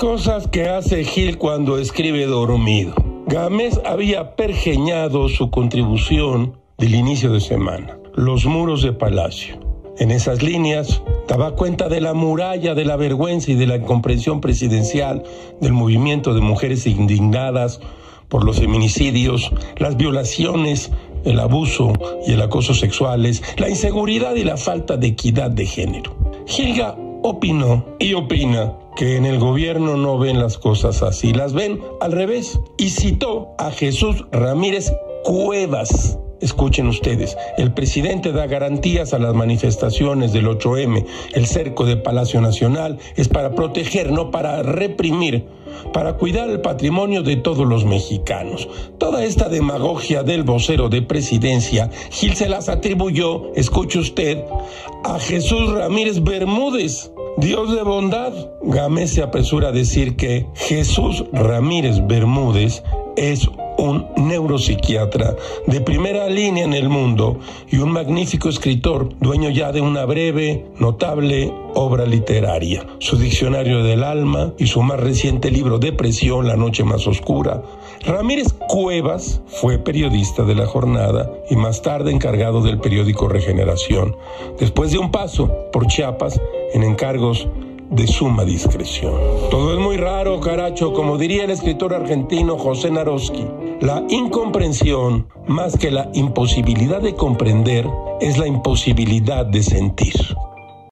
Cosas que hace Gil cuando escribe dormido. Gámez había pergeñado su contribución del inicio de semana, los muros de palacio. En esas líneas daba cuenta de la muralla de la vergüenza y de la incomprensión presidencial, del movimiento de mujeres indignadas por los feminicidios, las violaciones, el abuso y el acoso sexuales, la inseguridad y la falta de equidad de género. Gilga opinó y opina que en el gobierno no ven las cosas así, las ven al revés. Y citó a Jesús Ramírez Cuevas. Escuchen ustedes, el presidente da garantías a las manifestaciones del 8M. El cerco de Palacio Nacional es para proteger, no para reprimir, para cuidar el patrimonio de todos los mexicanos. Toda esta demagogia del vocero de presidencia, Gil se las atribuyó, escuche usted, a Jesús Ramírez Bermúdez Dios de bondad. Gámez se apresura a decir que Jesús Ramírez Bermúdez es un neuropsiquiatra de primera línea en el mundo y un magnífico escritor, dueño ya de una breve, notable obra literaria. Su Diccionario del Alma y su más reciente libro Depresión, La Noche Más Oscura. Ramírez Cuevas fue periodista de la jornada y más tarde encargado del periódico Regeneración. Después de un paso por Chiapas en encargos de suma discreción. Todo es muy raro, caracho, como diría el escritor argentino José Naroski. La incomprensión, más que la imposibilidad de comprender, es la imposibilidad de sentir.